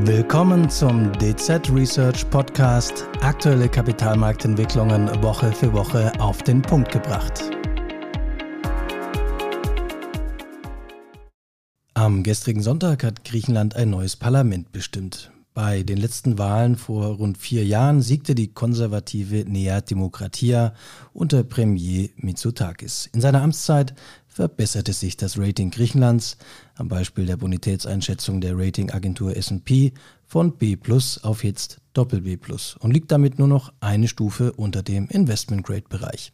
Willkommen zum DZ Research Podcast. Aktuelle Kapitalmarktentwicklungen Woche für Woche auf den Punkt gebracht. Am gestrigen Sonntag hat Griechenland ein neues Parlament bestimmt. Bei den letzten Wahlen vor rund vier Jahren siegte die konservative Nea Demokratia unter Premier Mitsotakis. In seiner Amtszeit verbesserte sich das Rating Griechenlands, am Beispiel der Bonitätseinschätzung der Ratingagentur S&P von B+ auf jetzt Doppel B+ und liegt damit nur noch eine Stufe unter dem Investment Grade Bereich.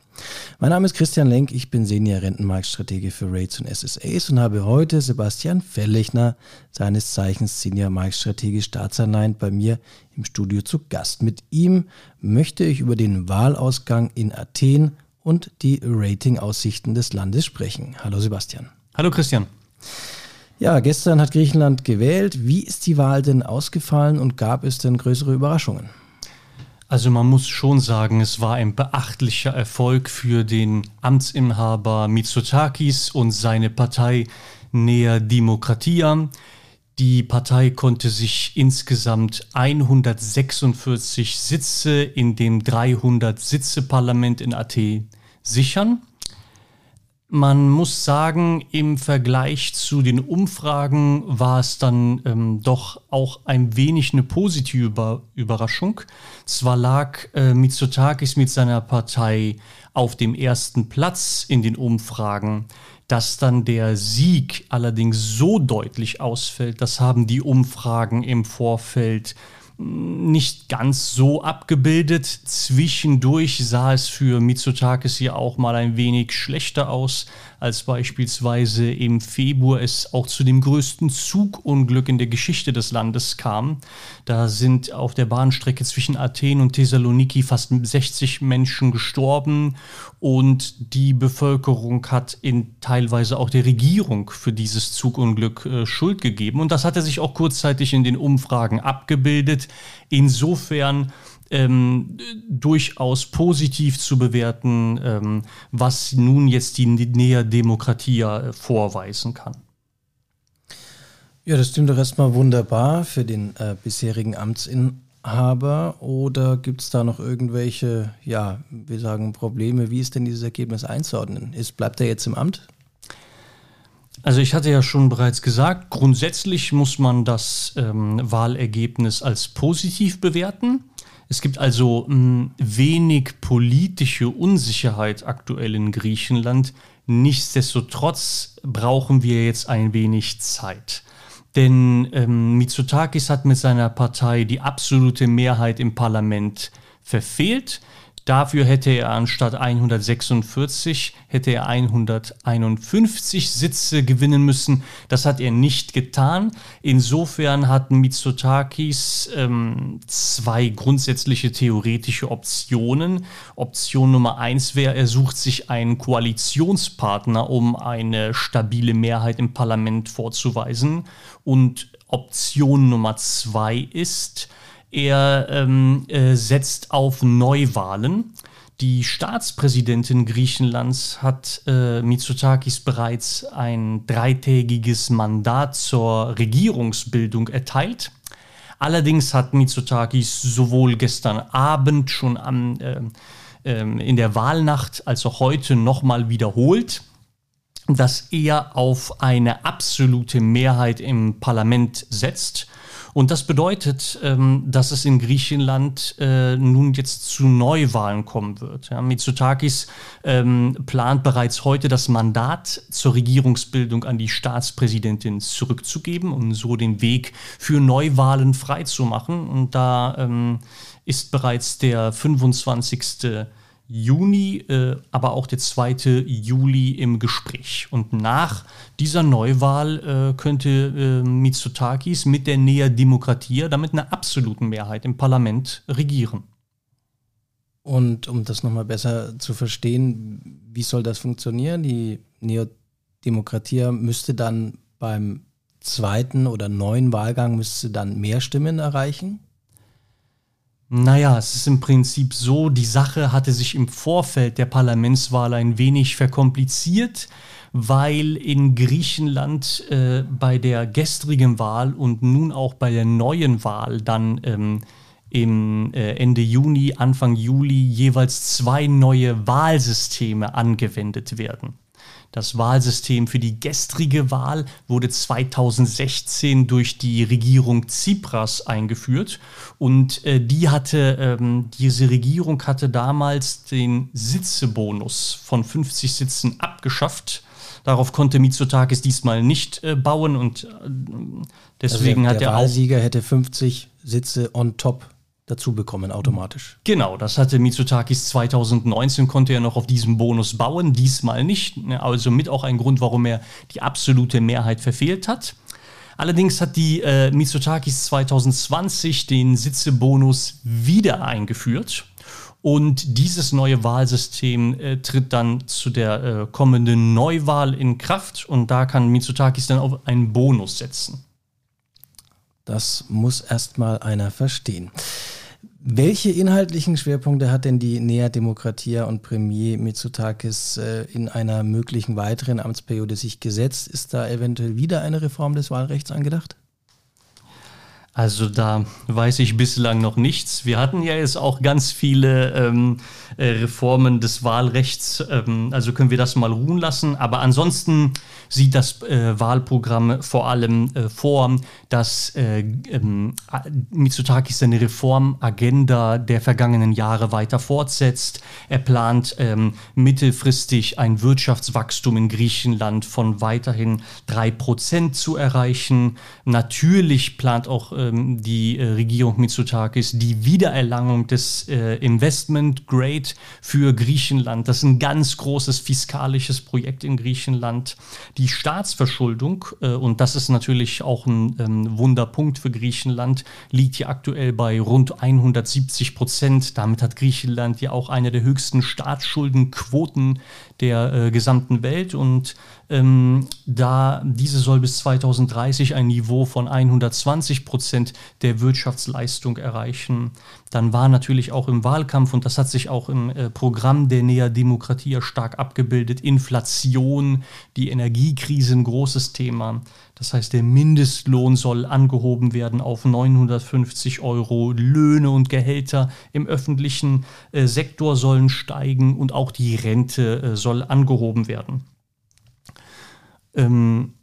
Mein Name ist Christian Lenk, ich bin Senior Rentenmarktstratege für Rates und SSAs und habe heute Sebastian Fellechner, seines Zeichens Senior Marktstratege Staatsanleihen, bei mir im Studio zu Gast. Mit ihm möchte ich über den Wahlausgang in Athen und die Ratingaussichten des Landes sprechen. Hallo Sebastian. Hallo Christian. Ja, gestern hat Griechenland gewählt. Wie ist die Wahl denn ausgefallen und gab es denn größere Überraschungen? Also man muss schon sagen, es war ein beachtlicher Erfolg für den Amtsinhaber Mitsotakis und seine Partei Nea Demokratia. Die Partei konnte sich insgesamt 146 Sitze in dem 300-Sitze-Parlament in Athen sichern. Man muss sagen, im Vergleich zu den Umfragen war es dann ähm, doch auch ein wenig eine positive Überraschung. Zwar lag äh, Mitsotakis mit seiner Partei auf dem ersten Platz in den Umfragen, dass dann der Sieg allerdings so deutlich ausfällt, das haben die Umfragen im Vorfeld nicht ganz so abgebildet. Zwischendurch sah es für Mitsotakis hier auch mal ein wenig schlechter aus, als beispielsweise im Februar es auch zu dem größten Zugunglück in der Geschichte des Landes kam. Da sind auf der Bahnstrecke zwischen Athen und Thessaloniki fast 60 Menschen gestorben und die Bevölkerung hat in teilweise auch der Regierung für dieses Zugunglück äh, Schuld gegeben und das hatte sich auch kurzzeitig in den Umfragen abgebildet. Insofern ähm, durchaus positiv zu bewerten, ähm, was nun jetzt die Nea Demokratia äh, vorweisen kann. Ja, das stimmt doch erstmal wunderbar für den äh, bisherigen Amtsinhaber. Oder gibt es da noch irgendwelche, ja, wir sagen Probleme? Wie ist denn dieses Ergebnis einzuordnen? Ist, bleibt er jetzt im Amt? Also ich hatte ja schon bereits gesagt, grundsätzlich muss man das ähm, Wahlergebnis als positiv bewerten. Es gibt also mh, hm, wenig politische Unsicherheit aktuell in Griechenland. Nichtsdestotrotz brauchen wir jetzt ein wenig Zeit. Denn ähm, Mitsotakis hat mit seiner Partei die absolute Mehrheit im Parlament verfehlt. Dafür hätte er anstatt 146 hätte er 151 Sitze gewinnen müssen. Das hat er nicht getan. Insofern hatten Mitsotakis ähm, zwei grundsätzliche theoretische Optionen. Option Nummer eins wäre, er sucht sich einen Koalitionspartner, um eine stabile Mehrheit im Parlament vorzuweisen. Und Option Nummer zwei ist, er ähm, äh, setzt auf Neuwahlen. Die Staatspräsidentin Griechenlands hat äh, Mitsotakis bereits ein dreitägiges Mandat zur Regierungsbildung erteilt. Allerdings hat Mitsotakis sowohl gestern Abend schon am, äh, äh, in der Wahlnacht als auch heute nochmal wiederholt, dass er auf eine absolute Mehrheit im Parlament setzt und das bedeutet, ähm, dass es in Griechenland äh, nun jetzt zu Neuwahlen kommen wird. Ja, Mitsotakis ähm, plant bereits heute das Mandat zur Regierungsbildung an die Staatspräsidentin zurückzugeben und so den Weg für Neuwahlen freizumachen. Und da ähm, ist bereits der 25. Juni, äh, aber auch der 2. Juli im Gespräch. Und nach dieser Neuwahl äh, könnte äh, Mitsotakis mit der Nea Demokratia damit einer absoluten Mehrheit im Parlament regieren. Und um das nochmal besser zu verstehen, wie soll das funktionieren? Die Nea Demokratia müsste dann beim zweiten oder neuen Wahlgang müsste dann mehr Stimmen erreichen? Naja, es ist im Prinzip so, die Sache hatte sich im Vorfeld der Parlamentswahl ein wenig verkompliziert, weil in Griechenland äh, bei der gestrigen Wahl und nun auch bei der neuen Wahl dann ähm, im äh, Ende Juni, Anfang Juli jeweils zwei neue Wahlsysteme angewendet werden. Das Wahlsystem für die gestrige Wahl wurde 2016 durch die Regierung Tsipras eingeführt und äh, die hatte, ähm, diese Regierung hatte damals den Sitzebonus von 50 Sitzen abgeschafft. Darauf konnte Mitsotakis diesmal nicht äh, bauen und äh, deswegen also der, der hat er auch. Der Wahlsieger hätte 50 Sitze on top dazu bekommen automatisch. Genau, das hatte Mitsotakis 2019, konnte er noch auf diesem Bonus bauen, diesmal nicht. Also mit auch ein Grund, warum er die absolute Mehrheit verfehlt hat. Allerdings hat die äh, Mitsotakis 2020 den Sitzebonus wieder eingeführt. Und dieses neue Wahlsystem äh, tritt dann zu der äh, kommenden Neuwahl in Kraft und da kann Mitsotakis dann auf einen Bonus setzen. Das muss erstmal einer verstehen. Welche inhaltlichen Schwerpunkte hat denn die Nea Demokratia und Premier Mitsotakis äh, in einer möglichen weiteren Amtsperiode sich gesetzt? Ist da eventuell wieder eine Reform des Wahlrechts angedacht? Also da weiß ich bislang noch nichts. Wir hatten ja jetzt auch ganz viele ähm, äh, Reformen des Wahlrechts, ähm, also können wir das mal ruhen lassen. Aber ansonsten sieht das äh, Wahlprogramm vor allem äh, vor, dass äh, ähm, Mitsotakis seine Reformagenda der vergangenen Jahre weiter fortsetzt. Er plant ähm, mittelfristig ein Wirtschaftswachstum in Griechenland von weiterhin 3% zu erreichen. Natürlich plant auch ähm, die äh, Regierung Mitsotakis die Wiedererlangung des äh, Investment Grade für Griechenland. Das ist ein ganz großes fiskalisches Projekt in Griechenland. Die Staatsverschuldung, äh, und das ist natürlich auch ein ähm, Wunderpunkt für Griechenland, liegt hier aktuell bei rund 170 Prozent. Damit hat Griechenland ja auch eine der höchsten Staatsschuldenquoten der äh, gesamten Welt und ähm, da diese soll bis 2030 ein Niveau von 120 Prozent der Wirtschaftsleistung erreichen. Dann war natürlich auch im Wahlkampf, und das hat sich auch im äh, Programm der Nea Demokratia stark abgebildet, Inflation, die Energiekrise ein großes Thema. Das heißt, der Mindestlohn soll angehoben werden auf 950 Euro. Löhne und Gehälter im öffentlichen äh, Sektor sollen steigen und auch die Rente äh, soll angehoben werden. Ähm,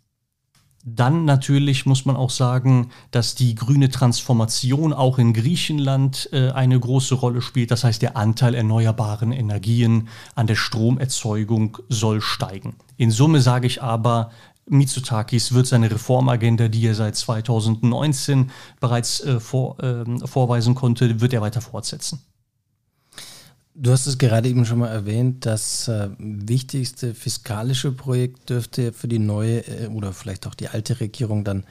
dann natürlich muss man auch sagen, dass die grüne Transformation auch in Griechenland äh, eine große Rolle spielt. Das heißt, der Anteil erneuerbaren Energien an der Stromerzeugung soll steigen. In Summe sage ich aber, Mitsotakis wird seine Reformagenda, die er seit 2019 bereits äh, vor, äh, vorweisen konnte, wird er weiter fortsetzen. Du hast es gerade eben schon mal erwähnt, das äh, wichtigste fiskalische Projekt dürfte für die neue äh, oder vielleicht auch die alte Regierung dann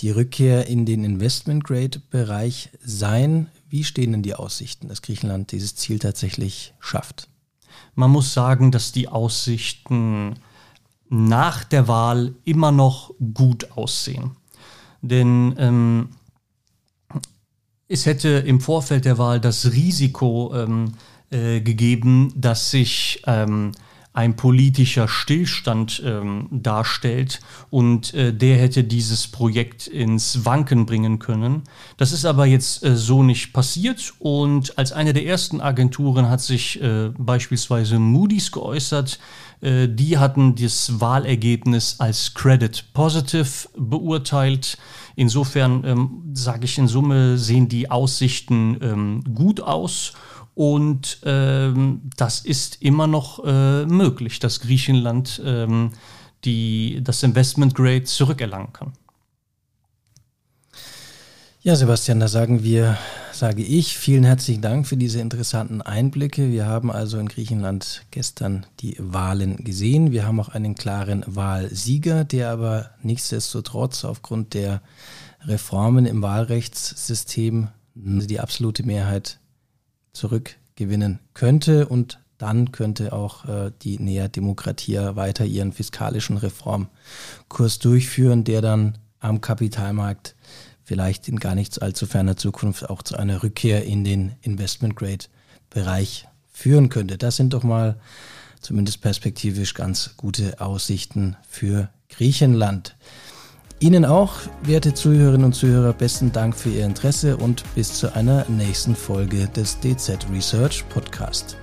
die Rückkehr in den Investment-Grade-Bereich sein. Wie stehen denn die Aussichten, dass Griechenland dieses Ziel tatsächlich schafft? Man muss sagen, dass die Aussichten nach der Wahl immer noch gut aussehen. Denn ähm, es hätte im Vorfeld der Wahl das Risiko ähm, äh, gegeben, dass sich ähm, ein politischer Stillstand ähm, darstellt und äh, der hätte dieses Projekt ins Wanken bringen können. Das ist aber jetzt äh, so nicht passiert und als eine der ersten Agenturen hat sich äh, beispielsweise Moody's geäußert. Äh, die hatten das Wahlergebnis als Credit Positive beurteilt. Insofern ähm, sage ich in Summe sehen die Aussichten ähm, gut aus. Und ähm, das ist immer noch äh, möglich, dass Griechenland ähm, die, das Investment Grade zurückerlangen kann. Ja, Sebastian, da sagen wir, sage ich, vielen herzlichen Dank für diese interessanten Einblicke. Wir haben also in Griechenland gestern die Wahlen gesehen. Wir haben auch einen klaren Wahlsieger, der aber nichtsdestotrotz aufgrund der Reformen im Wahlrechtssystem die absolute Mehrheit zurückgewinnen könnte und dann könnte auch äh, die Nea Demokratia weiter ihren fiskalischen Reformkurs durchführen, der dann am Kapitalmarkt vielleicht in gar nicht allzu ferner Zukunft auch zu einer Rückkehr in den Investment Grade Bereich führen könnte. Das sind doch mal zumindest perspektivisch ganz gute Aussichten für Griechenland. Ihnen auch, werte Zuhörerinnen und Zuhörer, besten Dank für Ihr Interesse und bis zu einer nächsten Folge des DZ Research Podcast.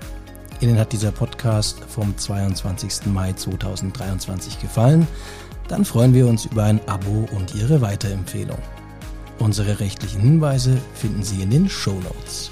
Ihnen hat dieser Podcast vom 22. Mai 2023 gefallen? Dann freuen wir uns über ein Abo und Ihre Weiterempfehlung. Unsere rechtlichen Hinweise finden Sie in den Show Notes.